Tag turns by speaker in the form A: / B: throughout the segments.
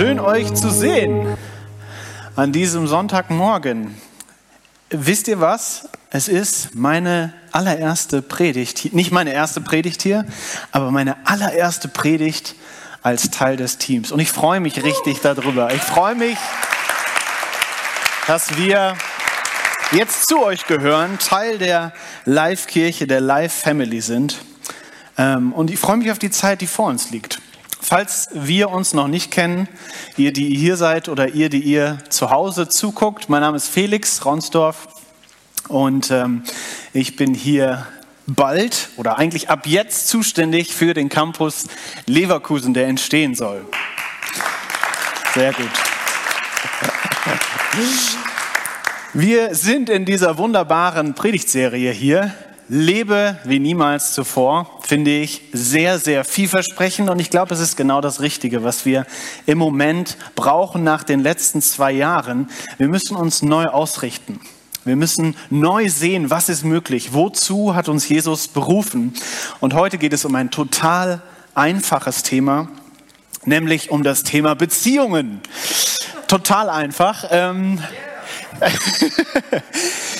A: Schön euch zu sehen an diesem Sonntagmorgen. Wisst ihr was? Es ist meine allererste Predigt, nicht meine erste Predigt hier, aber meine allererste Predigt als Teil des Teams. Und ich freue mich richtig darüber. Ich freue mich, dass wir jetzt zu euch gehören, Teil der Live-Kirche, der Live-Family sind. Ähm, und ich freue mich auf die Zeit, die vor uns liegt. Falls wir uns noch nicht kennen, ihr, die hier seid oder ihr, die ihr zu Hause zuguckt, mein Name ist Felix Ronsdorf und ähm, ich bin hier bald oder eigentlich ab jetzt zuständig für den Campus Leverkusen, der entstehen soll. Sehr gut. Wir sind in dieser wunderbaren Predigtserie hier Lebe wie niemals zuvor, finde ich sehr, sehr vielversprechend und ich glaube, es ist genau das Richtige, was wir im Moment brauchen nach den letzten zwei Jahren. Wir müssen uns neu ausrichten. Wir müssen neu sehen, was ist möglich, wozu hat uns Jesus berufen. Und heute geht es um ein total einfaches Thema, nämlich um das Thema Beziehungen. Total einfach. Ähm,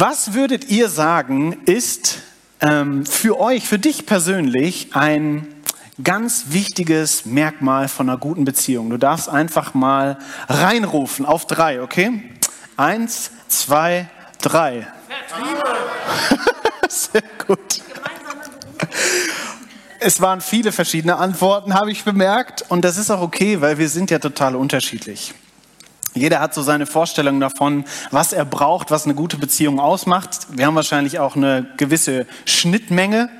A: Was würdet ihr sagen, ist ähm, für euch, für dich persönlich ein ganz wichtiges Merkmal von einer guten Beziehung? Du darfst einfach mal reinrufen auf drei, okay? Eins, zwei, drei. Sehr gut. Es waren viele verschiedene Antworten, habe ich bemerkt. Und das ist auch okay, weil wir sind ja total unterschiedlich. Jeder hat so seine Vorstellung davon, was er braucht, was eine gute Beziehung ausmacht. Wir haben wahrscheinlich auch eine gewisse Schnittmenge,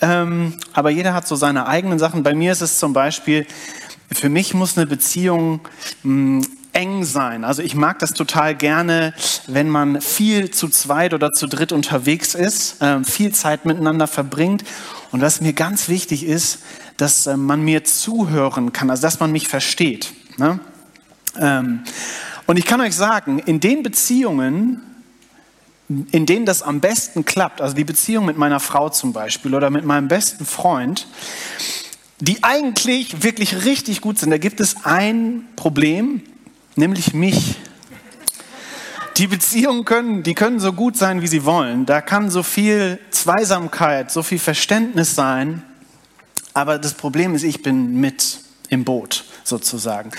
A: ähm, aber jeder hat so seine eigenen Sachen. Bei mir ist es zum Beispiel, für mich muss eine Beziehung mh, hm, eng sein. Also ich mag das total gerne, wenn man viel zu zweit oder zu dritt unterwegs ist, äh, viel Zeit miteinander verbringt. Und was mir ganz wichtig ist, dass äh, man mir zuhören kann, also dass man mich versteht. Ne? Ähm, und ich kann euch sagen, in den Beziehungen, in denen das am besten klappt, also die Beziehung mit meiner Frau zum Beispiel oder mit meinem besten Freund, die eigentlich wirklich richtig gut sind, da gibt es ein Problem, nämlich mich. Die Beziehungen können, die können so gut sein, wie sie wollen. Da kann so viel Zweisamkeit, so viel Verständnis sein. Aber das Problem ist, ich bin mit im Boot sozusagen.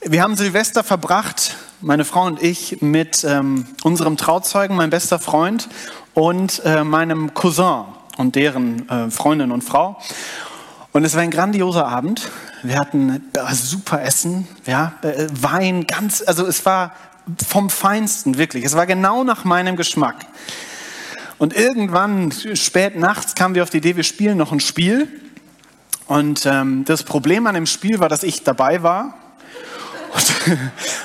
A: Wir haben Silvester verbracht, meine Frau und ich, mit ähm, unserem Trauzeugen, mein bester Freund, und äh, meinem Cousin und deren äh, Freundin und Frau. Und es war ein grandioser Abend. Wir hatten äh, super Essen, ja, äh, Wein, ganz, also es war vom Feinsten, wirklich. Es war genau nach meinem Geschmack. Und irgendwann, spät nachts, kamen wir auf die Idee, wir spielen noch ein Spiel. Und ähm, das Problem an dem Spiel war, dass ich dabei war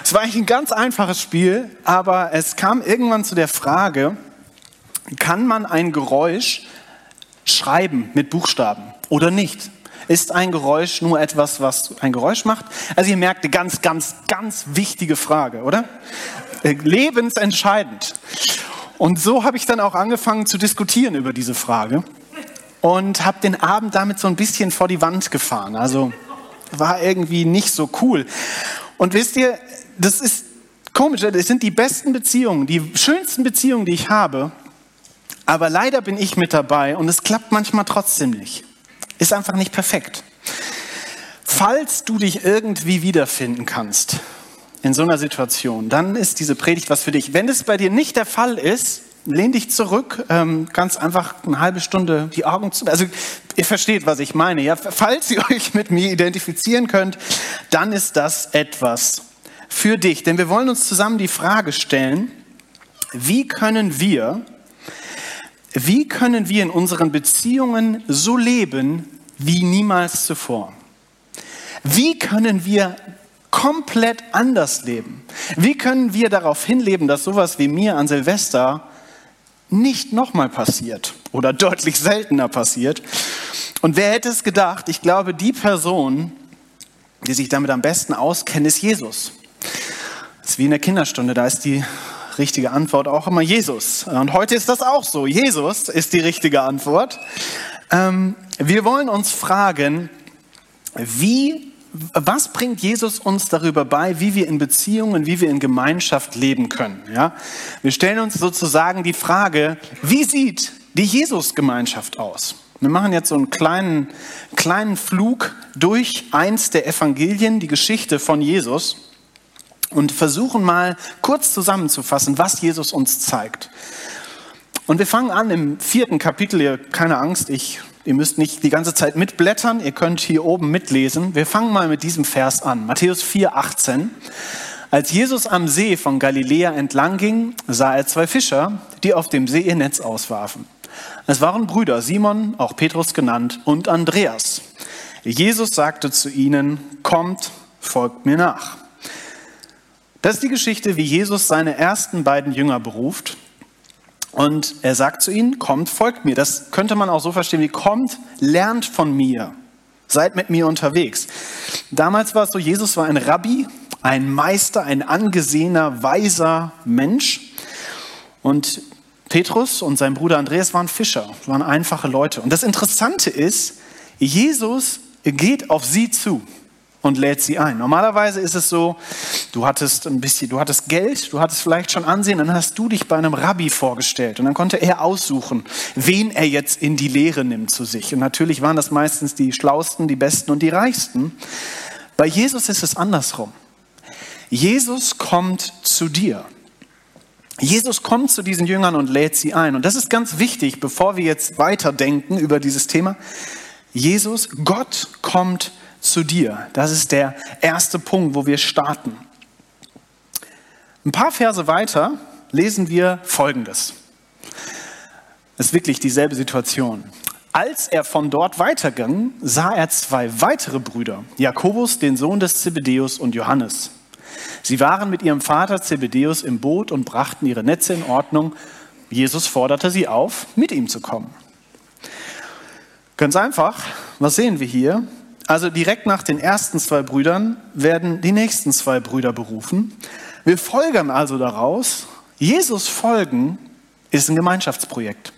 A: es war eigentlich ein ganz einfaches Spiel, aber es kam irgendwann zu der Frage, kann man ein Geräusch schreiben mit Buchstaben oder nicht? Ist ein Geräusch nur etwas, was ein Geräusch macht? Also ihr merkt, eine ganz, ganz, ganz wichtige Frage, oder? Äh, lebensentscheidend. Und so habe ich dann auch angefangen zu diskutieren über diese Frage und habe den Abend damit so ein bisschen vor die Wand gefahren. Also war irgendwie nicht so cool. Und wisst ihr, das ist komisch, das sind die besten Beziehungen, die schönsten Beziehungen, die ich habe. Aber leider bin ich mit dabei und es klappt manchmal trotzdem nicht. Ist einfach nicht perfekt. Falls du dich irgendwie wiederfinden kannst in so einer Situation, dann ist diese Predigt was für dich. Wenn es bei dir nicht der Fall ist, lehn dich zurück, ähm, ganz einfach eine halbe Stunde die Augen zu. Also ihr versteht, was ich meine. Ja? Falls ihr euch mit mir identifizieren könnt, dann ist das etwas für dich. Denn wir wollen uns zusammen die Frage stellen, wie können wir, wie können wir in unseren Beziehungen so leben wie niemals zuvor? Wie können wir komplett anders leben? Wie können wir darauf hinleben, dass sowas wie mir an Silvester nicht nochmal passiert oder deutlich seltener passiert. Und wer hätte es gedacht, ich glaube, die Person, die sich damit am besten auskennt, ist Jesus. Das ist wie in der Kinderstunde, da ist die richtige Antwort auch immer Jesus. Und heute ist das auch so. Jesus ist die richtige Antwort. Ähm, wir wollen uns fragen, wie was bringt Jesus uns darüber bei, wie wir in Beziehungen, wie wir in Gemeinschaft leben können? Ja? Wir stellen uns sozusagen die Frage, wie sieht die Jesus-Gemeinschaft aus? Wir machen jetzt so einen kleinen, kleinen Flug durch eins der Evangelien, die Geschichte von Jesus und versuchen mal kurz zusammenzufassen, was Jesus uns zeigt. Und wir fangen an im vierten Kapitel, keine Angst, ich, ihr müsst nicht die ganze Zeit mitblättern, ihr könnt hier oben mitlesen. Wir fangen mal mit diesem Vers an, Matthäus 4, 18. Als Jesus am See von Galiläa entlang ging, sah er zwei Fischer, die auf dem See ihr Netz auswarfen. Es waren Brüder, Simon, auch Petrus genannt, und Andreas. Jesus sagte zu ihnen, kommt, folgt mir nach. Das ist die Geschichte, wie Jesus seine ersten beiden Jünger beruft. Und er sagt zu ihnen, kommt, folgt mir. Das könnte man auch so verstehen wie, kommt, lernt von mir. Seid mit mir unterwegs. Damals war es so, Jesus war ein Rabbi, ein Meister, ein angesehener, weiser Mensch. Und Petrus und sein Bruder Andreas waren Fischer, waren einfache Leute. Und das Interessante ist, Jesus geht auf sie zu und lädt sie ein. Normalerweise ist es so, du hattest ein bisschen, du hattest Geld, du hattest vielleicht schon Ansehen, dann hast du dich bei einem Rabbi vorgestellt und dann konnte er aussuchen, wen er jetzt in die Lehre nimmt zu sich. Und natürlich waren das meistens die schlausten, die besten und die reichsten. Bei Jesus ist es andersrum. Jesus kommt zu dir. Jesus kommt zu diesen Jüngern und lädt sie ein. Und das ist ganz wichtig, bevor wir jetzt weiterdenken über dieses Thema. Jesus, Gott kommt zu dir. Das ist der erste Punkt, wo wir starten. Ein paar Verse weiter lesen wir Folgendes. Es ist wirklich dieselbe Situation. Als er von dort weiterging, sah er zwei weitere Brüder, Jakobus, den Sohn des Zebedeus, und Johannes. Sie waren mit ihrem Vater Zebedeus im Boot und brachten ihre Netze in Ordnung. Jesus forderte sie auf, mit ihm zu kommen. Ganz einfach, was sehen wir hier? Also direkt nach den ersten zwei Brüdern werden die nächsten zwei Brüder berufen. Wir folgern also daraus, Jesus folgen ist ein Gemeinschaftsprojekt.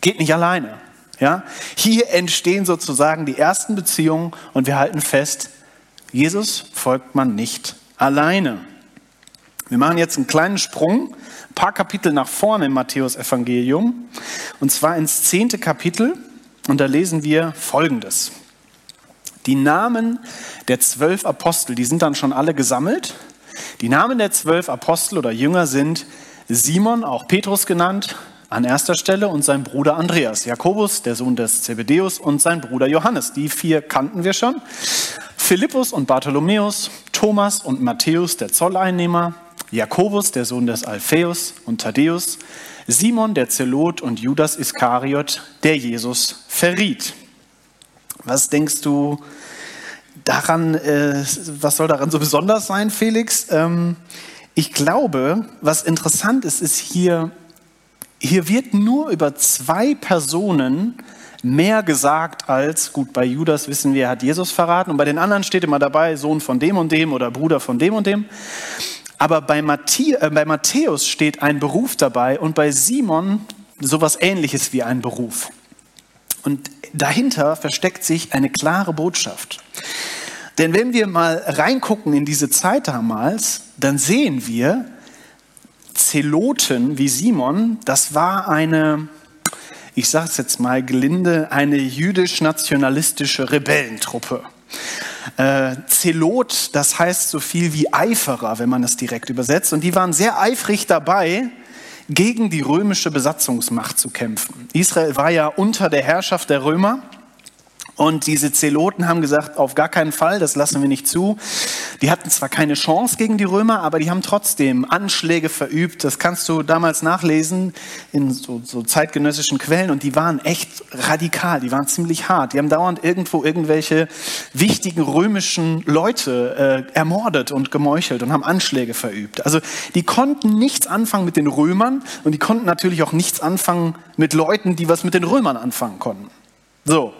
A: Geht nicht alleine. Ja? Hier entstehen sozusagen die ersten Beziehungen und wir halten fest, Jesus folgt man nicht alleine. Wir machen jetzt einen kleinen Sprung, ein paar Kapitel nach vorne im Matthäus Evangelium, und zwar ins zehnte Kapitel, und da lesen wir Folgendes. Die Namen der zwölf Apostel, die sind dann schon alle gesammelt. Die Namen der zwölf Apostel oder Jünger sind Simon, auch Petrus genannt, an erster Stelle und sein Bruder Andreas, Jakobus, der Sohn des Zebedeus und sein Bruder Johannes. Die vier kannten wir schon. Philippus und Bartholomäus, Thomas und Matthäus, der Zolleinnehmer, Jakobus, der Sohn des Alpheus und Thaddäus, Simon, der Zelot und Judas Iskariot, der Jesus verriet. Was denkst du daran, äh, was soll daran so besonders sein, Felix? Ähm, ich glaube, was interessant ist, ist hier, hier wird nur über zwei Personen mehr gesagt als, gut, bei Judas wissen wir, hat Jesus verraten und bei den anderen steht immer dabei, Sohn von dem und dem oder Bruder von dem und dem. Aber bei, Matthä äh, bei Matthäus steht ein Beruf dabei und bei Simon sowas ähnliches wie ein Beruf. Und dahinter versteckt sich eine klare Botschaft. Denn wenn wir mal reingucken in diese Zeit damals, dann sehen wir, Zeloten wie Simon, das war eine, ich sage es jetzt mal gelinde, eine jüdisch-nationalistische Rebellentruppe. Äh, Zelot, das heißt so viel wie Eiferer, wenn man es direkt übersetzt. Und die waren sehr eifrig dabei, gegen die römische Besatzungsmacht zu kämpfen. Israel war ja unter der Herrschaft der Römer und diese Zeloten haben gesagt, auf gar keinen Fall, das lassen wir nicht zu. Die hatten zwar keine Chance gegen die Römer, aber die haben trotzdem Anschläge verübt. Das kannst du damals nachlesen in so, so zeitgenössischen Quellen. Und die waren echt radikal, die waren ziemlich hart. Die haben dauernd irgendwo irgendwelche wichtigen römischen Leute äh, ermordet und gemeuchelt und haben Anschläge verübt. Also die konnten nichts anfangen mit den Römern und die konnten natürlich auch nichts anfangen mit Leuten, die was mit den Römern anfangen konnten. So.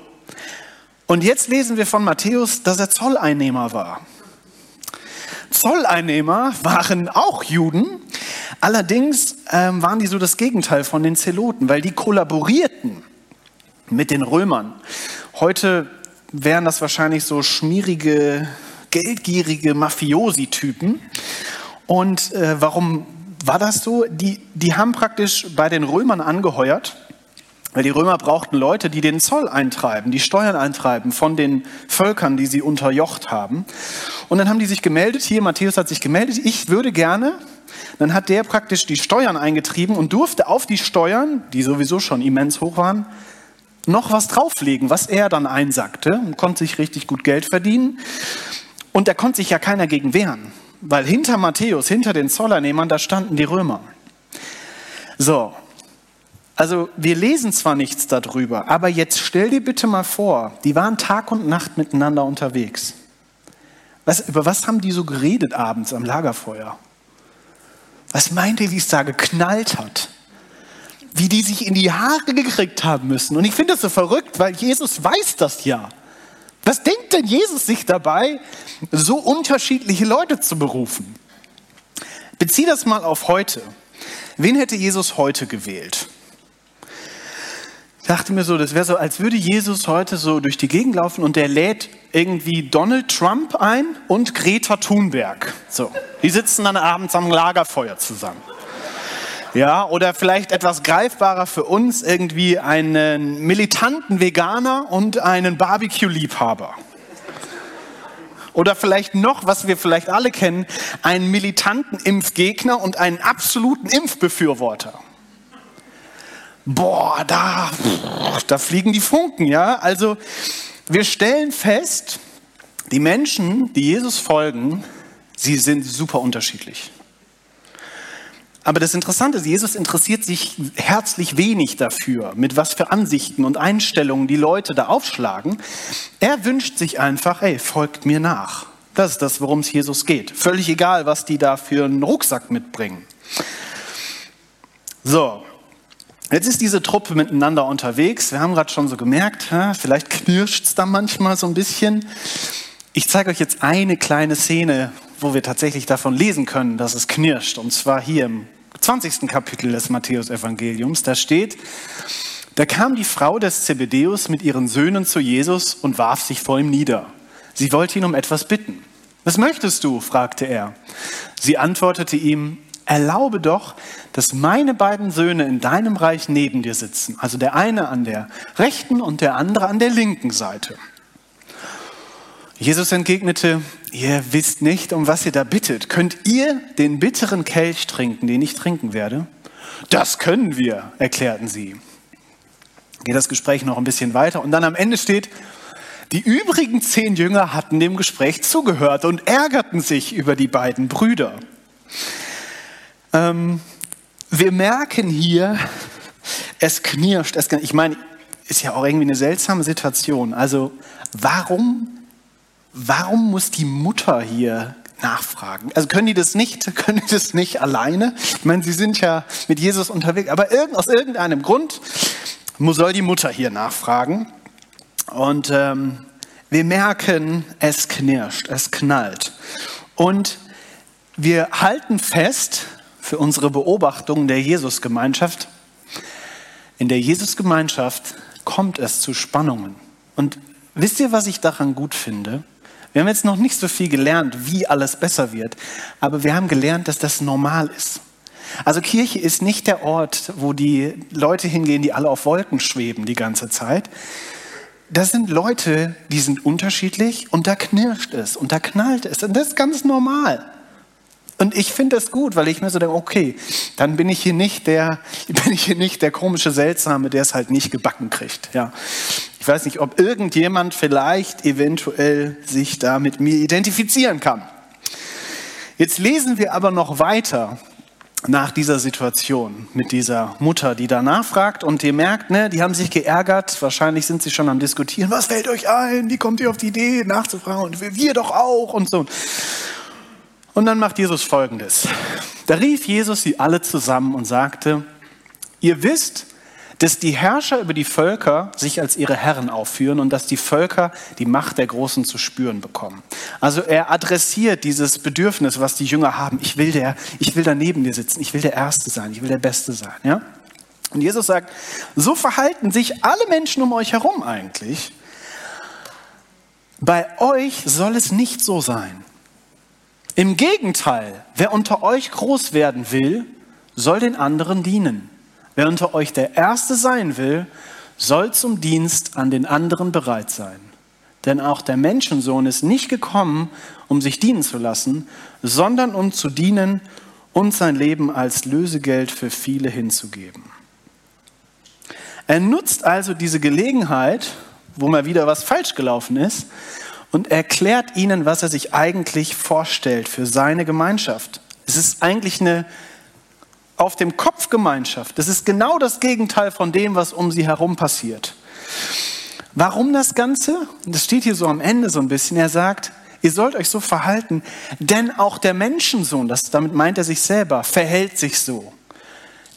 A: Und jetzt lesen wir von Matthäus, dass er Zolleinnehmer war. Zolleinnehmer waren auch Juden, allerdings ähm, waren die so das Gegenteil von den Zeloten, weil die kollaborierten mit den Römern. Heute wären das wahrscheinlich so schmierige, geldgierige Mafiosi-Typen. Und äh, warum war das so? Die, die haben praktisch bei den Römern angeheuert, weil die Römer brauchten Leute, die den Zoll eintreiben, die Steuern eintreiben von den Völkern, die sie unterjocht haben. Und dann haben die sich gemeldet, hier, Matthäus hat sich gemeldet, ich würde gerne, dann hat der praktisch die Steuern eingetrieben und durfte auf die Steuern, die sowieso schon immens hoch waren, noch was drauflegen, was er dann einsackte und konnte sich richtig gut Geld verdienen. Und da konnte sich ja keiner gegen wehren, weil hinter Matthäus, hinter den Zollernehmern, da standen die Römer. So, also wir lesen zwar nichts darüber, aber jetzt stell dir bitte mal vor, die waren Tag und Nacht miteinander unterwegs. Was, über was haben die so geredet abends am Lagerfeuer? Was meint ihr, wie es da geknallt hat? Wie die sich in die Haare gekriegt haben müssen. Und ich finde das so verrückt, weil Jesus weiß das ja. Was denkt denn Jesus sich dabei, so unterschiedliche Leute zu berufen? Bezieh das mal auf heute. Wen hätte Jesus heute gewählt? Dachte mir so, das wäre so, als würde Jesus heute so durch die Gegend laufen und der lädt irgendwie Donald Trump ein und Greta Thunberg. So, die sitzen dann abends am Lagerfeuer zusammen. Ja, oder vielleicht etwas greifbarer für uns irgendwie einen militanten Veganer und einen Barbecue-Liebhaber. Oder vielleicht noch, was wir vielleicht alle kennen, einen militanten Impfgegner und einen absoluten Impfbefürworter boah, da, da fliegen die Funken, ja. Also wir stellen fest, die Menschen, die Jesus folgen, sie sind super unterschiedlich. Aber das Interessante ist, Jesus interessiert sich herzlich wenig dafür, mit was für Ansichten und Einstellungen die Leute da aufschlagen. Er wünscht sich einfach, hey, folgt mir nach. Das ist das, worum es Jesus geht. Völlig egal, was die da für einen Rucksack mitbringen. So, Jetzt ist diese Truppe miteinander unterwegs. Wir haben gerade schon so gemerkt, vielleicht knirscht es da manchmal so ein bisschen. Ich zeige euch jetzt eine kleine Szene, wo wir tatsächlich davon lesen können, dass es knirscht. Und zwar hier im 20. Kapitel des Matthäus-Evangeliums. Da steht, da kam die Frau des Zebedeus mit ihren Söhnen zu Jesus und warf sich vor ihm nieder. Sie wollte ihn um etwas bitten. Was möchtest du? fragte er. Sie antwortete ihm, erlaube doch, dass meine beiden Söhne in deinem Reich neben dir sitzen. Also der eine an der rechten und der andere an der linken Seite. Jesus entgegnete, ihr wisst nicht, um was ihr da bittet. Könnt ihr den bitteren Kelch trinken, den ich trinken werde? Das können wir, erklärten sie. Geht das Gespräch noch ein bisschen weiter und dann am Ende steht, die übrigen zehn Jünger hatten dem Gespräch zugehört und ärgerten sich über die beiden Brüder. Ähm, wir merken hier, es knirscht. Es, ich meine, ist ja auch irgendwie eine seltsame Situation. Also warum, warum muss die Mutter hier nachfragen? Also können die das nicht, können die das nicht alleine? Ich meine, sie sind ja mit Jesus unterwegs, aber irgend, aus irgendeinem Grund soll die Mutter hier nachfragen. Und ähm, wir merken, es knirscht, es knallt. Und wir halten fest, für unsere Beobachtung der Jesusgemeinschaft. In der Jesusgemeinschaft kommt es zu Spannungen. Und wisst ihr, was ich daran gut finde? Wir haben jetzt noch nicht so viel gelernt, wie alles besser wird, aber wir haben gelernt, dass das normal ist. Also Kirche ist nicht der Ort, wo die Leute hingehen, die alle auf Wolken schweben die ganze Zeit. Das sind Leute, die sind unterschiedlich und da knirscht es und da knallt es und das ist ganz normal. Und ich finde das gut, weil ich mir so denke, okay, dann bin ich hier nicht der, bin ich hier nicht der komische Seltsame, der es halt nicht gebacken kriegt. Ja. Ich weiß nicht, ob irgendjemand vielleicht eventuell sich da mit mir identifizieren kann. Jetzt lesen wir aber noch weiter nach dieser Situation mit dieser Mutter, die da nachfragt und ihr merkt, ne, die haben sich geärgert, wahrscheinlich sind sie schon am diskutieren, was fällt euch ein, wie kommt ihr auf die Idee nachzufragen und wir doch auch und so. Und dann macht Jesus Folgendes. Da rief Jesus sie alle zusammen und sagte, ihr wisst, dass die Herrscher über die Völker sich als ihre Herren aufführen und dass die Völker die Macht der Großen zu spüren bekommen. Also er adressiert dieses Bedürfnis, was die Jünger haben. Ich will der, ich will da neben dir sitzen. Ich will der Erste sein. Ich will der Beste sein. Ja? Und Jesus sagt, so verhalten sich alle Menschen um euch herum eigentlich. bei euch soll es nicht so sein. Im Gegenteil, wer unter euch groß werden will, soll den anderen dienen. Wer unter euch der Erste sein will, soll zum Dienst an den anderen bereit sein. Denn auch der Menschensohn ist nicht gekommen, um sich dienen zu lassen, sondern um zu dienen und sein Leben als Lösegeld für viele hinzugeben. Er nutzt also diese Gelegenheit, wo mal wieder was falsch gelaufen ist, und erklärt ihnen, was er sich eigentlich vorstellt für seine Gemeinschaft. Es ist eigentlich eine auf dem Kopf Gemeinschaft. Das ist genau das Gegenteil von dem, was um sie herum passiert. Warum das Ganze? Das steht hier so am Ende so ein bisschen. Er sagt, ihr sollt euch so verhalten, denn auch der Menschensohn, das, damit meint er sich selber, verhält sich so.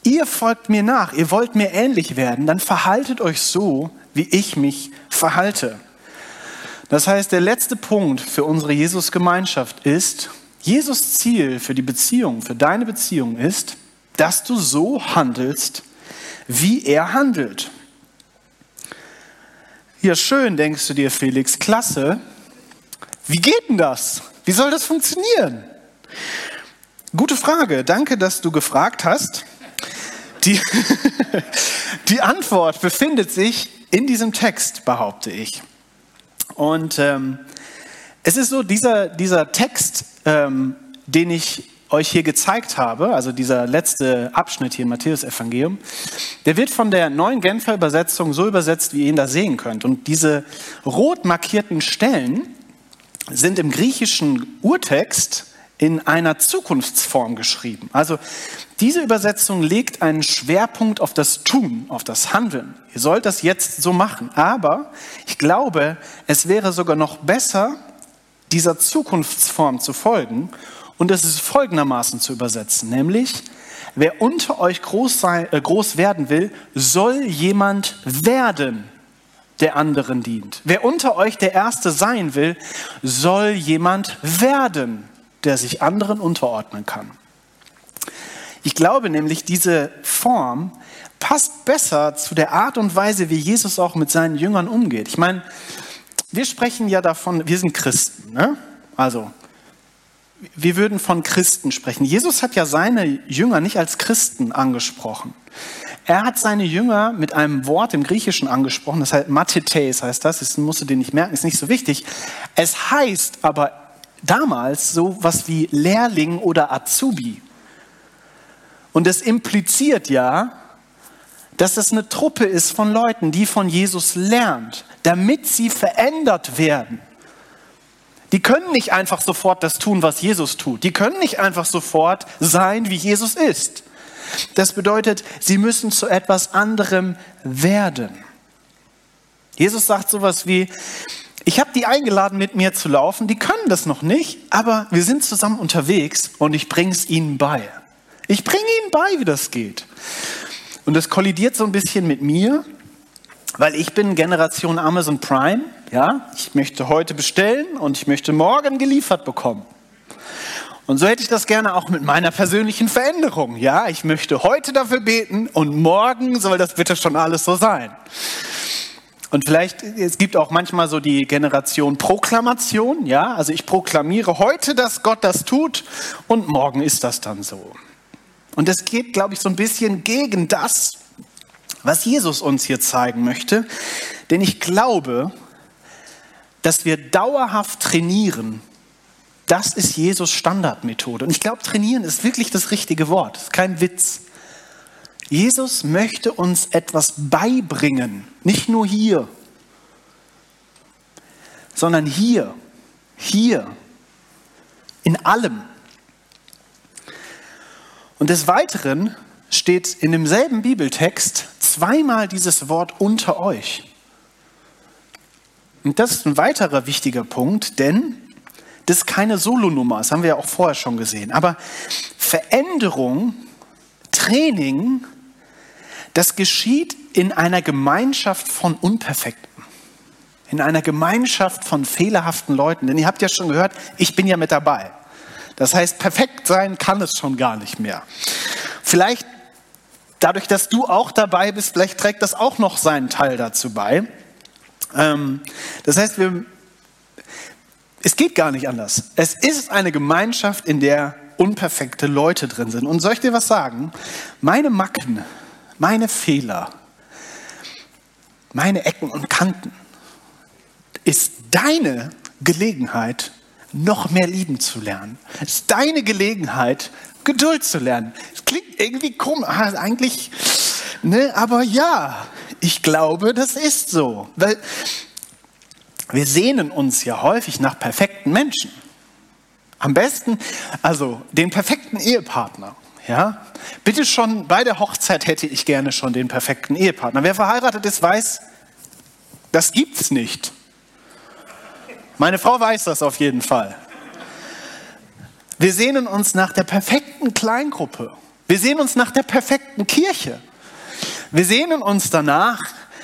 A: Ihr folgt mir nach, ihr wollt mir ähnlich werden, dann verhaltet euch so, wie ich mich verhalte. Das heißt, der letzte Punkt für unsere Jesus-Gemeinschaft ist, Jesus Ziel für die Beziehung, für deine Beziehung ist, dass du so handelst, wie er handelt. Ja, schön, denkst du dir, Felix, klasse. Wie geht denn das? Wie soll das funktionieren? Gute Frage. Danke, dass du gefragt hast. Die, die Antwort befindet sich in diesem Text, behaupte ich. Und ähm, es ist so, dieser, dieser Text, ähm, den ich euch hier gezeigt habe, also dieser letzte Abschnitt hier im Matthäus-Evangelium, der wird von der neuen Genfer Übersetzung so übersetzt, wie ihr ihn da sehen könnt. Und diese rot markierten Stellen sind im griechischen Urtext in einer Zukunftsform geschrieben. Also diese Übersetzung legt einen Schwerpunkt auf das Tun, auf das Handeln. Ihr sollt das jetzt so machen. Aber ich glaube, es wäre sogar noch besser, dieser Zukunftsform zu folgen und es ist folgendermaßen zu übersetzen, nämlich, wer unter euch groß, sein, äh, groß werden will, soll jemand werden, der anderen dient. Wer unter euch der Erste sein will, soll jemand werden, der sich anderen unterordnen kann. Ich glaube nämlich, diese Form passt besser zu der Art und Weise, wie Jesus auch mit seinen Jüngern umgeht. Ich meine, wir sprechen ja davon, wir sind Christen. Ne? Also, wir würden von Christen sprechen. Jesus hat ja seine Jünger nicht als Christen angesprochen. Er hat seine Jünger mit einem Wort im Griechischen angesprochen, das heißt Mathetes heißt das, das musst du dir nicht merken, ist nicht so wichtig. Es heißt aber damals so was wie Lehrling oder Azubi. Und es impliziert ja, dass es eine Truppe ist von Leuten, die von Jesus lernt, damit sie verändert werden. Die können nicht einfach sofort das tun, was Jesus tut. Die können nicht einfach sofort sein, wie Jesus ist. Das bedeutet, sie müssen zu etwas anderem werden. Jesus sagt sowas wie, ich habe die eingeladen, mit mir zu laufen. Die können das noch nicht, aber wir sind zusammen unterwegs und ich bringe es ihnen bei. Ich bringe ihnen bei, wie das geht. Und das kollidiert so ein bisschen mit mir, weil ich bin Generation Amazon Prime. Ja, ich möchte heute bestellen und ich möchte morgen geliefert bekommen. Und so hätte ich das gerne auch mit meiner persönlichen Veränderung. Ja, ich möchte heute dafür beten und morgen soll das bitte schon alles so sein. Und vielleicht, es gibt auch manchmal so die Generation Proklamation, ja, also ich proklamiere heute, dass Gott das tut und morgen ist das dann so. Und das geht, glaube ich, so ein bisschen gegen das, was Jesus uns hier zeigen möchte. Denn ich glaube, dass wir dauerhaft trainieren, das ist Jesus Standardmethode. Und ich glaube, trainieren ist wirklich das richtige Wort, ist kein Witz. Jesus möchte uns etwas beibringen, nicht nur hier, sondern hier, hier, in allem. Und des Weiteren steht in demselben Bibeltext zweimal dieses Wort unter euch. Und das ist ein weiterer wichtiger Punkt, denn das ist keine Solonummer, das haben wir ja auch vorher schon gesehen. Aber Veränderung, Training, das geschieht in einer Gemeinschaft von Unperfekten, in einer Gemeinschaft von fehlerhaften Leuten. Denn ihr habt ja schon gehört, ich bin ja mit dabei. Das heißt, perfekt sein kann es schon gar nicht mehr. Vielleicht dadurch, dass du auch dabei bist, vielleicht trägt das auch noch seinen Teil dazu bei. Ähm, das heißt, wir, Es geht gar nicht anders. Es ist eine Gemeinschaft, in der unperfekte Leute drin sind. Und soll ich dir was sagen? Meine Macken, meine Fehler, meine Ecken und Kanten ist deine Gelegenheit, noch mehr lieben zu lernen. Es ist deine Gelegenheit, Geduld zu lernen. Es klingt irgendwie komisch, ah, eigentlich, ne, aber ja, ich glaube, das ist so. Weil wir sehnen uns ja häufig nach perfekten Menschen. Am besten, also den perfekten Ehepartner. Ja, bitte schon bei der Hochzeit hätte ich gerne schon den perfekten Ehepartner. Wer verheiratet ist, weiß, das gibt's nicht. Meine Frau weiß das auf jeden Fall. Wir sehnen uns nach der perfekten Kleingruppe. Wir sehnen uns nach der perfekten Kirche. Wir sehnen uns danach,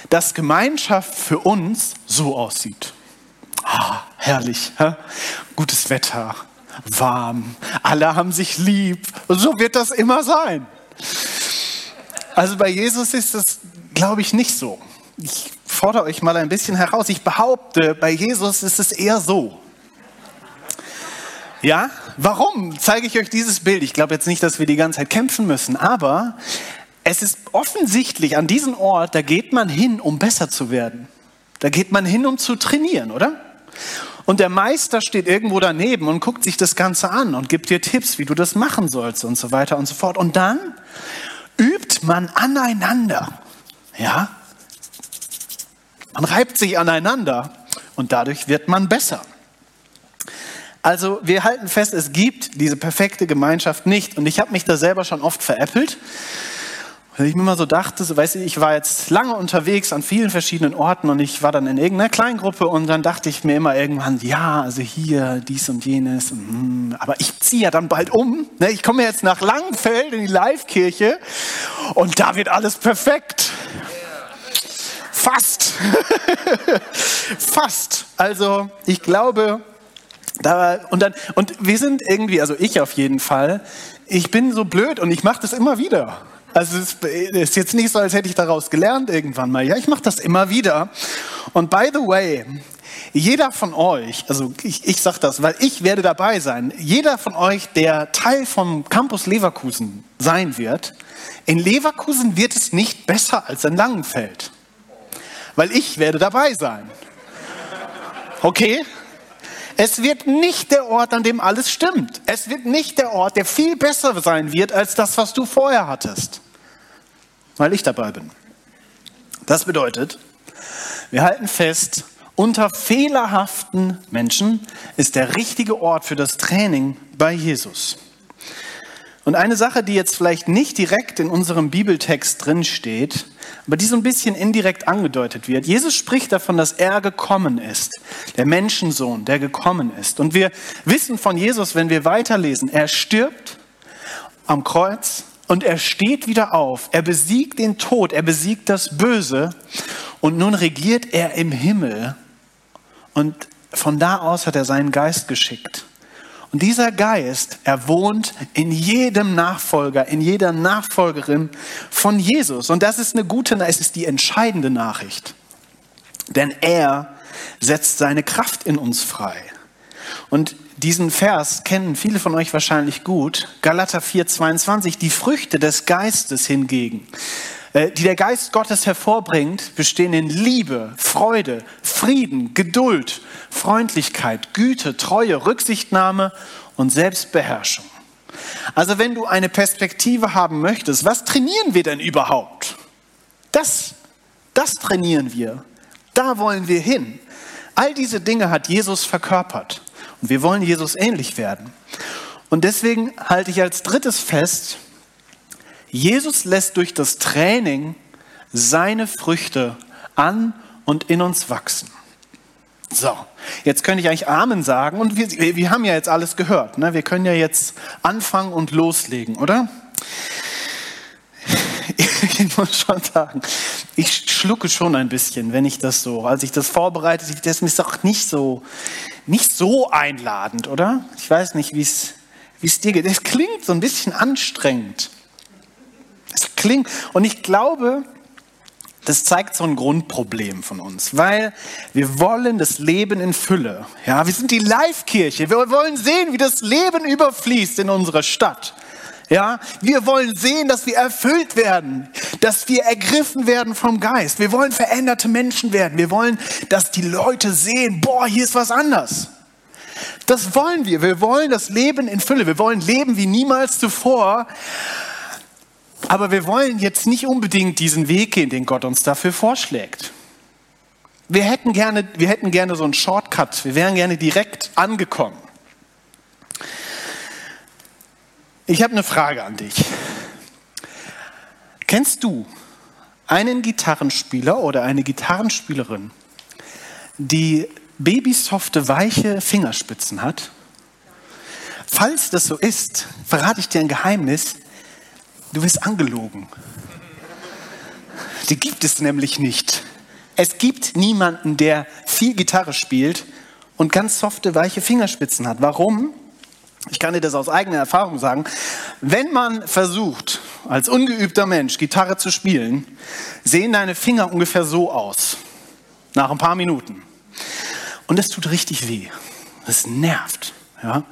A: dass Gemeinschaft für uns so aussieht. Ah, herrlich, hä? gutes Wetter, warm, alle haben sich lieb. So wird das immer sein. Also bei Jesus ist es, glaube ich, nicht so. Ich fordere euch mal ein bisschen heraus. Ich behaupte, bei Jesus ist es eher so. Ja, warum zeige ich euch dieses Bild? Ich glaube jetzt nicht, dass wir die ganze Zeit kämpfen müssen, aber es ist offensichtlich an diesem Ort, da geht man hin, um besser zu werden. Da geht man hin, um zu trainieren, oder? Und der Meister steht irgendwo daneben und guckt sich das Ganze an und gibt dir Tipps, wie du das machen sollst und so weiter und so fort. Und dann übt man aneinander. Ja? Man reibt sich aneinander und dadurch wird man besser. Also wir halten fest, es gibt diese perfekte Gemeinschaft nicht. Und ich habe mich da selber schon oft veräppelt. Weil ich mir immer so dachte, so, weißt du, ich war jetzt lange unterwegs an vielen verschiedenen Orten und ich war dann in irgendeiner Kleingruppe und dann dachte ich mir immer irgendwann, ja, also hier dies und jenes, und, hm, aber ich ziehe ja dann bald um. Ne? Ich komme jetzt nach Langenfeld in die Live-Kirche und da wird alles perfekt. Fast. Fast. Also ich glaube, da, und, dann, und wir sind irgendwie, also ich auf jeden Fall, ich bin so blöd und ich mache das immer wieder. Also es ist jetzt nicht so, als hätte ich daraus gelernt irgendwann mal. Ja, ich mache das immer wieder. Und by the way, jeder von euch, also ich, ich sage das, weil ich werde dabei sein, jeder von euch, der Teil vom Campus Leverkusen sein wird, in Leverkusen wird es nicht besser als in Langenfeld weil ich werde dabei sein. Okay? Es wird nicht der Ort, an dem alles stimmt. Es wird nicht der Ort, der viel besser sein wird als das, was du vorher hattest, weil ich dabei bin. Das bedeutet, wir halten fest, unter fehlerhaften Menschen ist der richtige Ort für das Training bei Jesus. Und eine Sache, die jetzt vielleicht nicht direkt in unserem Bibeltext drin steht, aber die so ein bisschen indirekt angedeutet wird. Jesus spricht davon, dass er gekommen ist, der Menschensohn, der gekommen ist. Und wir wissen von Jesus, wenn wir weiterlesen, er stirbt am Kreuz und er steht wieder auf. Er besiegt den Tod, er besiegt das Böse und nun regiert er im Himmel. Und von da aus hat er seinen Geist geschickt. Und dieser Geist, er wohnt in jedem Nachfolger, in jeder Nachfolgerin von Jesus. Und das ist eine gute, es ist die entscheidende Nachricht. Denn er setzt seine Kraft in uns frei. Und diesen Vers kennen viele von euch wahrscheinlich gut. Galater 4, 22. Die Früchte des Geistes hingegen die der Geist Gottes hervorbringt, bestehen in Liebe, Freude, Frieden, Geduld, Freundlichkeit, Güte, Treue, Rücksichtnahme und Selbstbeherrschung. Also wenn du eine Perspektive haben möchtest, was trainieren wir denn überhaupt? Das, das trainieren wir. Da wollen wir hin. All diese Dinge hat Jesus verkörpert. Und wir wollen Jesus ähnlich werden. Und deswegen halte ich als drittes fest, Jesus lässt durch das Training seine Früchte an und in uns wachsen. So, jetzt könnte ich eigentlich Amen sagen und wir, wir haben ja jetzt alles gehört. Ne? Wir können ja jetzt anfangen und loslegen, oder? Ich muss schon sagen, ich schlucke schon ein bisschen, wenn ich das so, als ich das vorbereite, das ist doch nicht so, nicht so einladend, oder? Ich weiß nicht, wie es dir geht. Es klingt so ein bisschen anstrengend klingt. Und ich glaube, das zeigt so ein Grundproblem von uns, weil wir wollen das Leben in Fülle. Ja, wir sind die Live-Kirche. Wir wollen sehen, wie das Leben überfließt in unserer Stadt. Ja, wir wollen sehen, dass wir erfüllt werden, dass wir ergriffen werden vom Geist. Wir wollen veränderte Menschen werden. Wir wollen, dass die Leute sehen, boah, hier ist was anders. Das wollen wir. Wir wollen das Leben in Fülle. Wir wollen leben wie niemals zuvor. Aber wir wollen jetzt nicht unbedingt diesen Weg gehen, den Gott uns dafür vorschlägt. Wir hätten gerne, wir hätten gerne so einen Shortcut. Wir wären gerne direkt angekommen. Ich habe eine Frage an dich. Kennst du einen Gitarrenspieler oder eine Gitarrenspielerin, die babysofte, weiche Fingerspitzen hat? Falls das so ist, verrate ich dir ein Geheimnis. Du wirst angelogen. Die gibt es nämlich nicht. Es gibt niemanden, der viel Gitarre spielt und ganz softe, weiche Fingerspitzen hat. Warum? Ich kann dir das aus eigener Erfahrung sagen. Wenn man versucht, als ungeübter Mensch Gitarre zu spielen, sehen deine Finger ungefähr so aus. Nach ein paar Minuten. Und es tut richtig weh. Es nervt. Ja?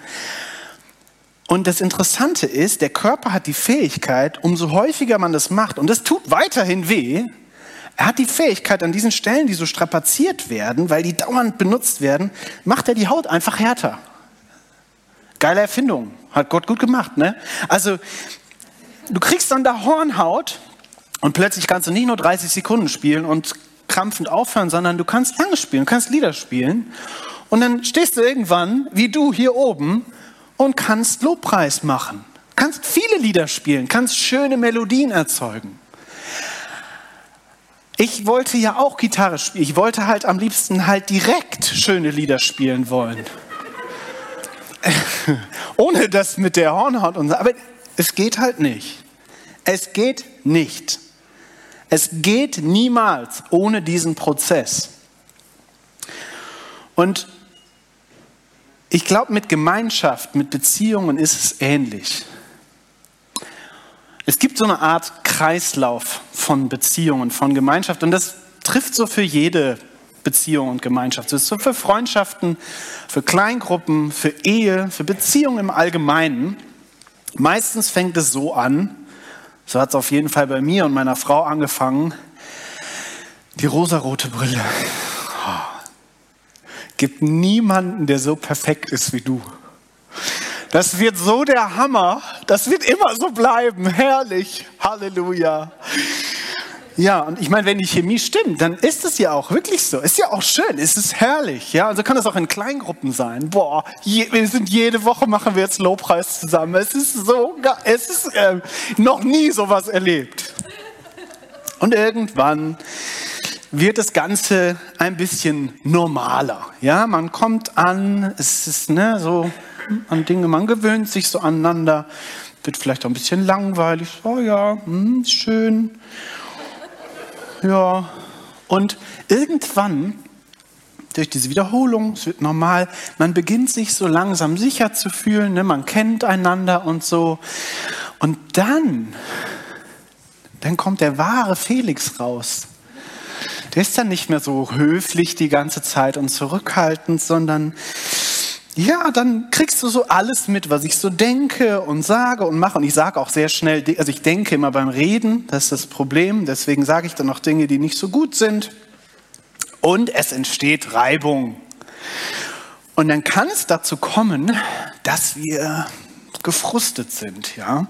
A: Und das Interessante ist, der Körper hat die Fähigkeit, umso häufiger man das macht, und das tut weiterhin weh, er hat die Fähigkeit, an diesen Stellen, die so strapaziert werden, weil die dauernd benutzt werden, macht er die Haut einfach härter. Geile Erfindung. Hat Gott gut gemacht, ne? Also, du kriegst dann da Hornhaut und plötzlich kannst du nicht nur 30 Sekunden spielen und krampfend aufhören, sondern du kannst lange spielen, du kannst Lieder spielen. Und dann stehst du irgendwann, wie du hier oben, und kannst Lobpreis machen. Kannst viele Lieder spielen, kannst schöne Melodien erzeugen. Ich wollte ja auch Gitarre spielen. Ich wollte halt am liebsten halt direkt schöne Lieder spielen wollen. Ohne das mit der Hornhaut und so. Aber es geht halt nicht. Es geht nicht. Es geht niemals ohne diesen Prozess. Und ich glaube, mit Gemeinschaft, mit Beziehungen ist es ähnlich. Es gibt so eine Art Kreislauf von Beziehungen, von Gemeinschaft und das trifft so für jede Beziehung und Gemeinschaft. Das ist so für Freundschaften, für Kleingruppen, für Ehe, für Beziehungen im Allgemeinen. Meistens fängt es so an, so hat es auf jeden Fall bei mir und meiner Frau angefangen, die rosarote Brille gibt niemanden, der so perfekt ist wie du. Das wird so der Hammer. Das wird immer so bleiben. Herrlich. Halleluja. Ja, und ich meine, wenn die Chemie stimmt, dann ist es ja auch wirklich so. Ist ja auch schön, es ist herrlich. Ja, also kann es auch in Kleingruppen sein. Boah, je, wir sind jede Woche machen wir jetzt Lobpreis zusammen. Es ist so, es ist äh, noch nie sowas erlebt. Und irgendwann wird das Ganze ein bisschen normaler. Ja, man kommt an, es ist ne, so an Dinge, man gewöhnt sich so aneinander, wird vielleicht auch ein bisschen langweilig. Oh ja, hm, schön. Ja, und irgendwann durch diese Wiederholung, es wird normal, man beginnt sich so langsam sicher zu fühlen, ne? man kennt einander und so. Und dann, dann kommt der wahre Felix raus der ist dann nicht mehr so höflich die ganze Zeit und zurückhaltend, sondern ja, dann kriegst du so alles mit, was ich so denke und sage und mache. Und ich sage auch sehr schnell, also ich denke immer beim Reden, das ist das Problem. Deswegen sage ich dann auch Dinge, die nicht so gut sind. Und es entsteht Reibung. Und dann kann es dazu kommen, dass wir gefrustet sind, ja.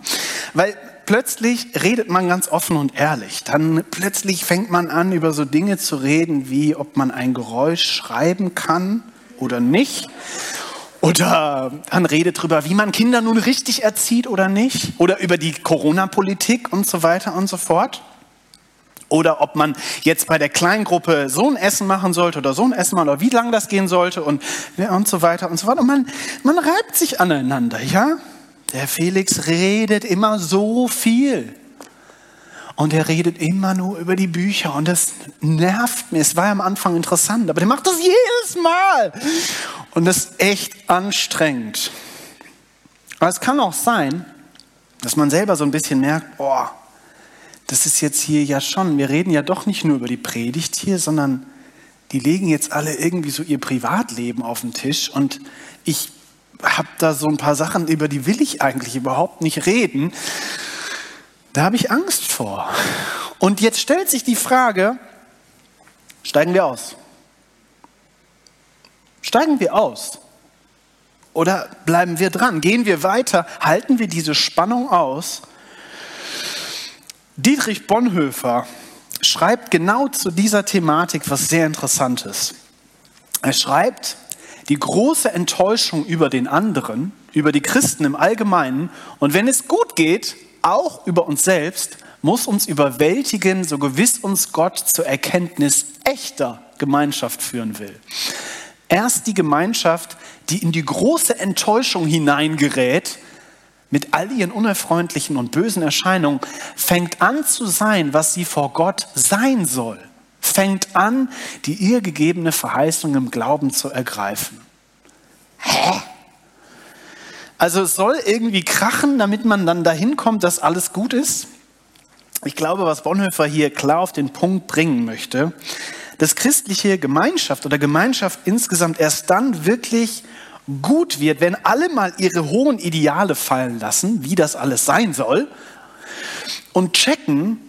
A: Weil plötzlich redet man ganz offen und ehrlich. Dann plötzlich fängt man an, über so Dinge zu reden, wie ob man ein Geräusch schreiben kann oder nicht. Oder man redet darüber, wie man Kinder nun richtig erzieht oder nicht. Oder über die Corona-Politik und so weiter und so fort. Oder ob man jetzt bei der Kleingruppe so ein Essen machen sollte oder so ein Essen machen oder wie lange das gehen sollte und, und so weiter und so fort. Und man, man reibt sich aneinander, ja? Der Felix redet immer so viel. Und er redet immer nur über die Bücher und das nervt mir. Es war am Anfang interessant, aber der macht das jedes Mal. Und das ist echt anstrengend. Aber es kann auch sein, dass man selber so ein bisschen merkt, boah, das ist jetzt hier ja schon, wir reden ja doch nicht nur über die Predigt hier, sondern die legen jetzt alle irgendwie so ihr Privatleben auf den Tisch und ich habe da so ein paar Sachen, über die will ich eigentlich überhaupt nicht reden. Da habe ich Angst vor. Und jetzt stellt sich die Frage, steigen wir aus? Steigen wir aus? Oder bleiben wir dran? Gehen wir weiter? Halten wir diese Spannung aus? Dietrich Bonhoeffer schreibt genau zu dieser Thematik was sehr Interessantes. Er schreibt, die große Enttäuschung über den anderen, über die Christen im Allgemeinen und wenn es gut geht, auch über uns selbst, muss uns überwältigen, so gewiss uns Gott zur Erkenntnis echter Gemeinschaft führen will. Erst die Gemeinschaft, die in die große Enttäuschung hineingerät, mit all ihren unerfreundlichen und bösen Erscheinungen, fängt an zu sein, was sie vor Gott sein soll. Fängt an, die ihr gegebene Verheißung im Glauben zu ergreifen. Hä? Also es soll irgendwie krachen, damit man dann dahin kommt, dass alles gut ist. Ich glaube, was Bonhoeffer hier klar auf den Punkt bringen möchte, dass christliche Gemeinschaft oder Gemeinschaft insgesamt erst dann wirklich gut wird, wenn alle mal ihre hohen Ideale fallen lassen, wie das alles sein soll, und checken,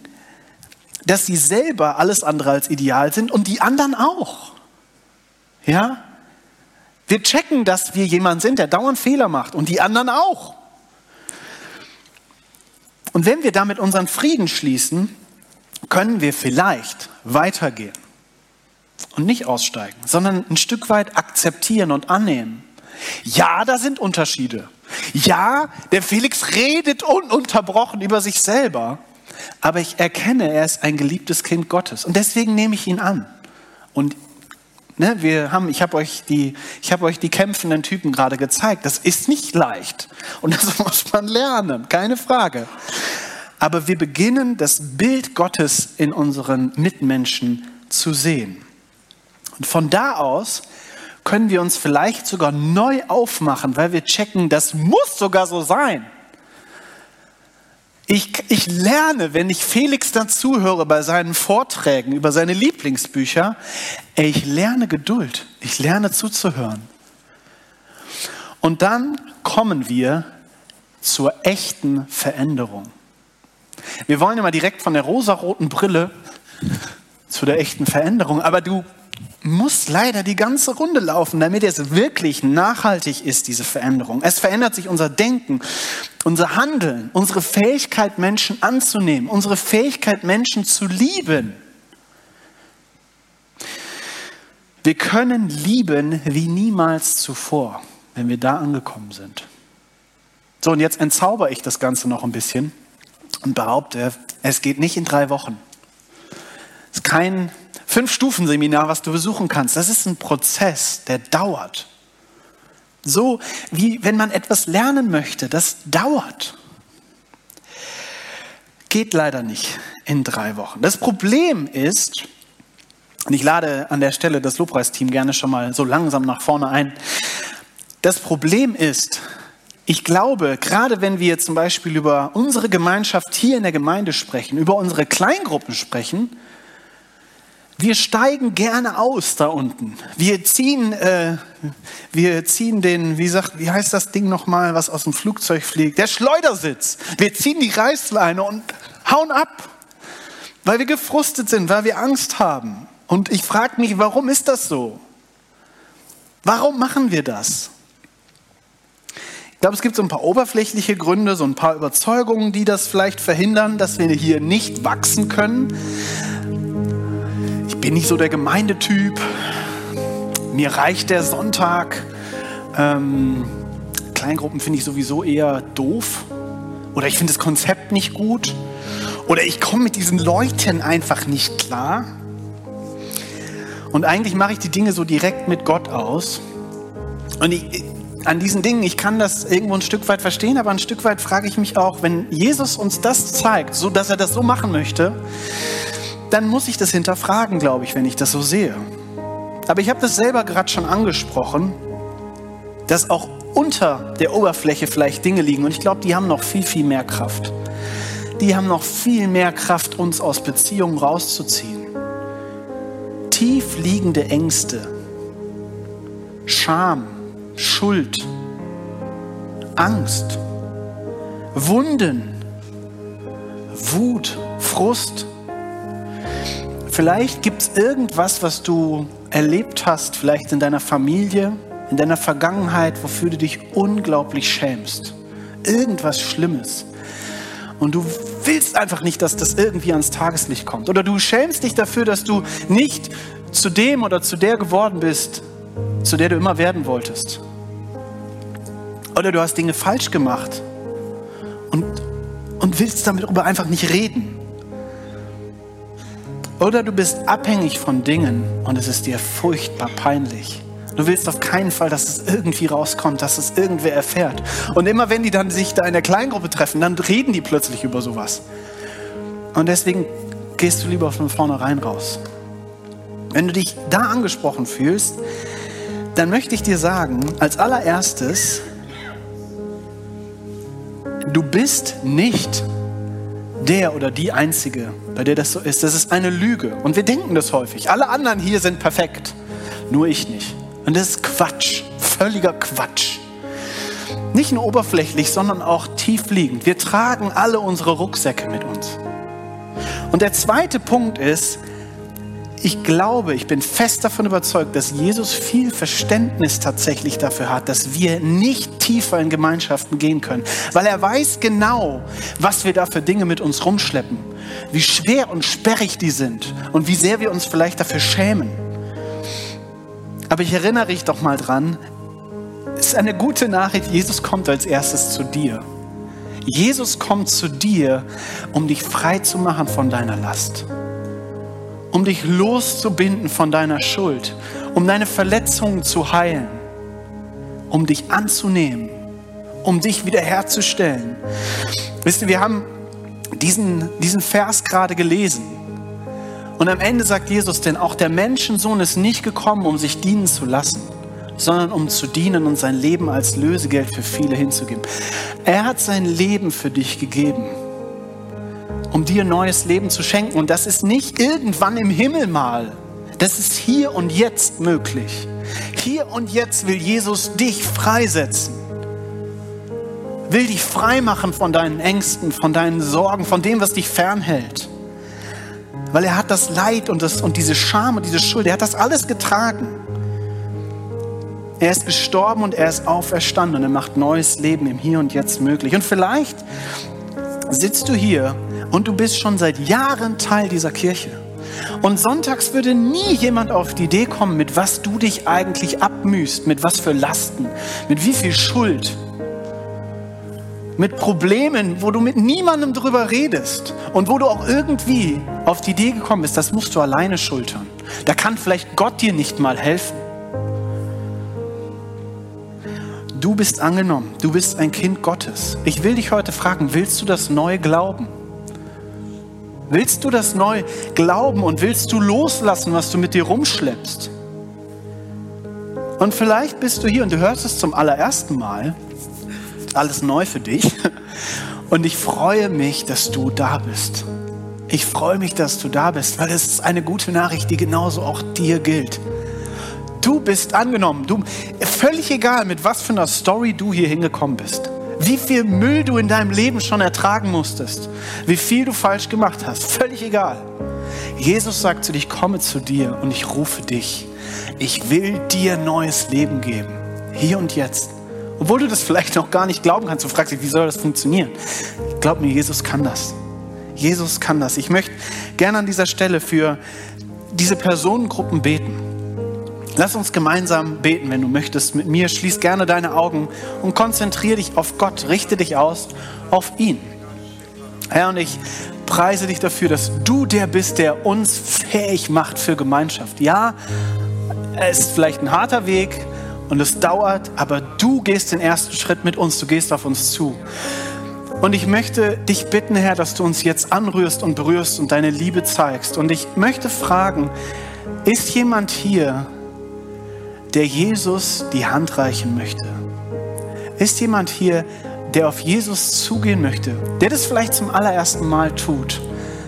A: dass sie selber alles andere als ideal sind und die anderen auch. Ja? Wir checken, dass wir jemand sind, der dauernd Fehler macht und die anderen auch. Und wenn wir damit unseren Frieden schließen, können wir vielleicht weitergehen und nicht aussteigen, sondern ein Stück weit akzeptieren und annehmen. Ja, da sind Unterschiede. Ja, der Felix redet ununterbrochen über sich selber. Aber ich erkenne, er ist ein geliebtes Kind Gottes. Und deswegen nehme ich ihn an. Und ne, wir haben, ich habe euch, die, hab euch die kämpfenden Typen gerade gezeigt. Das ist nicht leicht. Und das muss man lernen, keine Frage. Aber wir beginnen, das Bild Gottes in unseren Mitmenschen zu sehen. Und von da aus können wir uns vielleicht sogar neu aufmachen, weil wir checken, das muss sogar so sein. Ich, ich lerne, wenn ich Felix dazuhöre bei seinen Vorträgen über seine Lieblingsbücher, ich lerne Geduld, ich lerne zuzuhören. Und dann kommen wir zur echten Veränderung. Wir wollen immer direkt von der rosaroten Brille zu der echten Veränderung, aber du muss leider die ganze Runde laufen, damit es wirklich nachhaltig ist, diese Veränderung. Es verändert sich unser Denken, unser Handeln, unsere Fähigkeit, Menschen anzunehmen, unsere Fähigkeit, Menschen zu lieben. Wir können lieben wie niemals zuvor, wenn wir da angekommen sind. So, und jetzt entzauber ich das Ganze noch ein bisschen und behaupte, es geht nicht in drei Wochen. Es ist kein Fünf-Stufen-Seminar, was du besuchen kannst. Das ist ein Prozess, der dauert. So wie wenn man etwas lernen möchte, das dauert. Geht leider nicht in drei Wochen. Das Problem ist, und ich lade an der Stelle das Lobpreisteam gerne schon mal so langsam nach vorne ein. Das Problem ist, ich glaube, gerade wenn wir zum Beispiel über unsere Gemeinschaft hier in der Gemeinde sprechen, über unsere Kleingruppen sprechen, wir steigen gerne aus da unten. Wir ziehen, äh, wir ziehen den, wie sagt, wie heißt das Ding nochmal, was aus dem Flugzeug fliegt? Der Schleudersitz. Wir ziehen die Reißleine und hauen ab, weil wir gefrustet sind, weil wir Angst haben. Und ich frage mich, warum ist das so? Warum machen wir das? Ich glaube, es gibt so ein paar oberflächliche Gründe, so ein paar Überzeugungen, die das vielleicht verhindern, dass wir hier nicht wachsen können bin nicht so der Gemeindetyp. Mir reicht der Sonntag. Ähm, Kleingruppen finde ich sowieso eher doof. Oder ich finde das Konzept nicht gut. Oder ich komme mit diesen Leuten einfach nicht klar. Und eigentlich mache ich die Dinge so direkt mit Gott aus. Und ich, an diesen Dingen, ich kann das irgendwo ein Stück weit verstehen, aber ein Stück weit frage ich mich auch, wenn Jesus uns das zeigt, so dass er das so machen möchte, dann muss ich das hinterfragen, glaube ich, wenn ich das so sehe. Aber ich habe das selber gerade schon angesprochen, dass auch unter der Oberfläche vielleicht Dinge liegen und ich glaube, die haben noch viel, viel mehr Kraft. die haben noch viel mehr Kraft, uns aus Beziehungen rauszuziehen. Tief liegende Ängste, Scham, Schuld, Angst, Wunden, Wut, Frust. Vielleicht gibt es irgendwas, was du erlebt hast, vielleicht in deiner Familie, in deiner Vergangenheit, wofür du dich unglaublich schämst. Irgendwas Schlimmes. Und du willst einfach nicht, dass das irgendwie ans Tageslicht kommt. Oder du schämst dich dafür, dass du nicht zu dem oder zu der geworden bist, zu der du immer werden wolltest. Oder du hast Dinge falsch gemacht und, und willst darüber einfach nicht reden. Oder du bist abhängig von Dingen und es ist dir furchtbar peinlich. Du willst auf keinen Fall, dass es irgendwie rauskommt, dass es irgendwer erfährt. Und immer wenn die dann sich da in der Kleingruppe treffen, dann reden die plötzlich über sowas. Und deswegen gehst du lieber von vornherein raus. Wenn du dich da angesprochen fühlst, dann möchte ich dir sagen, als allererstes, du bist nicht der oder die Einzige, bei der das so ist. Das ist eine Lüge. Und wir denken das häufig. Alle anderen hier sind perfekt, nur ich nicht. Und das ist Quatsch, völliger Quatsch. Nicht nur oberflächlich, sondern auch tiefliegend. Wir tragen alle unsere Rucksäcke mit uns. Und der zweite Punkt ist, ich glaube, ich bin fest davon überzeugt, dass Jesus viel Verständnis tatsächlich dafür hat, dass wir nicht tiefer in Gemeinschaften gehen können, weil er weiß genau, was wir da für Dinge mit uns rumschleppen, wie schwer und sperrig die sind und wie sehr wir uns vielleicht dafür schämen. Aber ich erinnere dich doch mal dran, es ist eine gute Nachricht, Jesus kommt als erstes zu dir. Jesus kommt zu dir, um dich frei zu machen von deiner Last um dich loszubinden von deiner Schuld, um deine Verletzungen zu heilen, um dich anzunehmen, um dich wiederherzustellen. Wisst ihr, wir haben diesen, diesen Vers gerade gelesen. Und am Ende sagt Jesus, denn auch der Menschensohn ist nicht gekommen, um sich dienen zu lassen, sondern um zu dienen und sein Leben als Lösegeld für viele hinzugeben. Er hat sein Leben für dich gegeben um dir neues Leben zu schenken. Und das ist nicht irgendwann im Himmel mal. Das ist hier und jetzt möglich. Hier und jetzt will Jesus dich freisetzen. Will dich freimachen von deinen Ängsten, von deinen Sorgen, von dem, was dich fernhält. Weil er hat das Leid und, das, und diese Scham und diese Schuld, er hat das alles getragen. Er ist gestorben und er ist auferstanden und er macht neues Leben im Hier und Jetzt möglich. Und vielleicht sitzt du hier und du bist schon seit Jahren Teil dieser Kirche. Und sonntags würde nie jemand auf die Idee kommen, mit was du dich eigentlich abmühst, mit was für Lasten, mit wie viel Schuld, mit Problemen, wo du mit niemandem drüber redest und wo du auch irgendwie auf die Idee gekommen bist, das musst du alleine schultern. Da kann vielleicht Gott dir nicht mal helfen. Du bist angenommen, du bist ein Kind Gottes. Ich will dich heute fragen, willst du das neu glauben? Willst du das neu glauben und willst du loslassen, was du mit dir rumschleppst? Und vielleicht bist du hier und du hörst es zum allerersten Mal. Alles neu für dich. Und ich freue mich, dass du da bist. Ich freue mich, dass du da bist, weil es ist eine gute Nachricht, die genauso auch dir gilt. Du bist angenommen. Du, völlig egal, mit was für einer Story du hier hingekommen bist. Wie viel Müll du in deinem Leben schon ertragen musstest. Wie viel du falsch gemacht hast. Völlig egal. Jesus sagt zu dir, ich komme zu dir und ich rufe dich. Ich will dir neues Leben geben. Hier und jetzt. Obwohl du das vielleicht noch gar nicht glauben kannst. Du fragst dich, wie soll das funktionieren? Glaub mir, Jesus kann das. Jesus kann das. Ich möchte gerne an dieser Stelle für diese Personengruppen beten. Lass uns gemeinsam beten, wenn du möchtest, mit mir. Schließ gerne deine Augen und konzentriere dich auf Gott. Richte dich aus auf ihn. Herr, und ich preise dich dafür, dass du der bist, der uns fähig macht für Gemeinschaft. Ja, es ist vielleicht ein harter Weg und es dauert, aber du gehst den ersten Schritt mit uns, du gehst auf uns zu. Und ich möchte dich bitten, Herr, dass du uns jetzt anrührst und berührst und deine Liebe zeigst. Und ich möchte fragen, ist jemand hier, der Jesus die Hand reichen möchte? Ist jemand hier, der auf Jesus zugehen möchte, der das vielleicht zum allerersten Mal tut,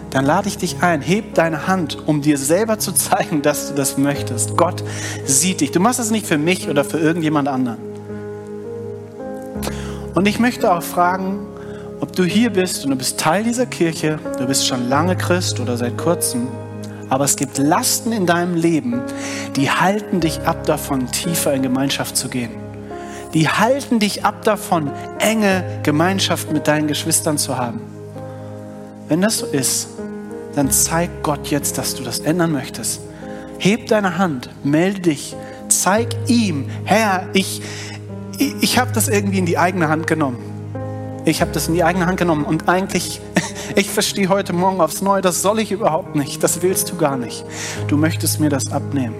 A: dann lade ich dich ein, heb deine Hand, um dir selber zu zeigen, dass du das möchtest. Gott sieht dich. Du machst es nicht für mich oder für irgendjemand anderen. Und ich möchte auch fragen, ob du hier bist und du bist Teil dieser Kirche, du bist schon lange Christ oder seit kurzem, aber es gibt Lasten in deinem Leben, die halten dich ab davon, tiefer in Gemeinschaft zu gehen. Die halten dich ab davon, enge Gemeinschaft mit deinen Geschwistern zu haben. Wenn das so ist, dann zeig Gott jetzt, dass du das ändern möchtest. Heb deine Hand, melde dich, zeig ihm, Herr, ich, ich, ich habe das irgendwie in die eigene Hand genommen. Ich habe das in die eigene Hand genommen und eigentlich, ich verstehe heute Morgen aufs Neue, das soll ich überhaupt nicht, das willst du gar nicht. Du möchtest mir das abnehmen.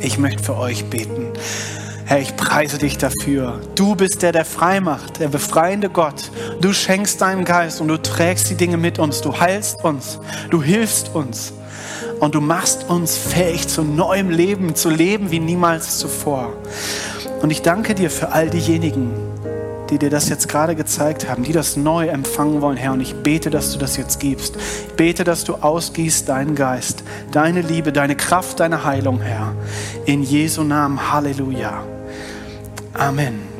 A: Ich möchte für euch beten. Herr, ich preise dich dafür. Du bist der, der frei macht, der befreiende Gott. Du schenkst deinen Geist und du trägst die Dinge mit uns. Du heilst uns. Du hilfst uns. Und du machst uns fähig zu neuem Leben, zu leben wie niemals zuvor. Und ich danke dir für all diejenigen, die dir das jetzt gerade gezeigt haben, die das neu empfangen wollen, Herr. Und ich bete, dass du das jetzt gibst. Ich bete, dass du ausgießt deinen Geist, deine Liebe, deine Kraft, deine Heilung, Herr. In Jesu Namen. Halleluja. Amen.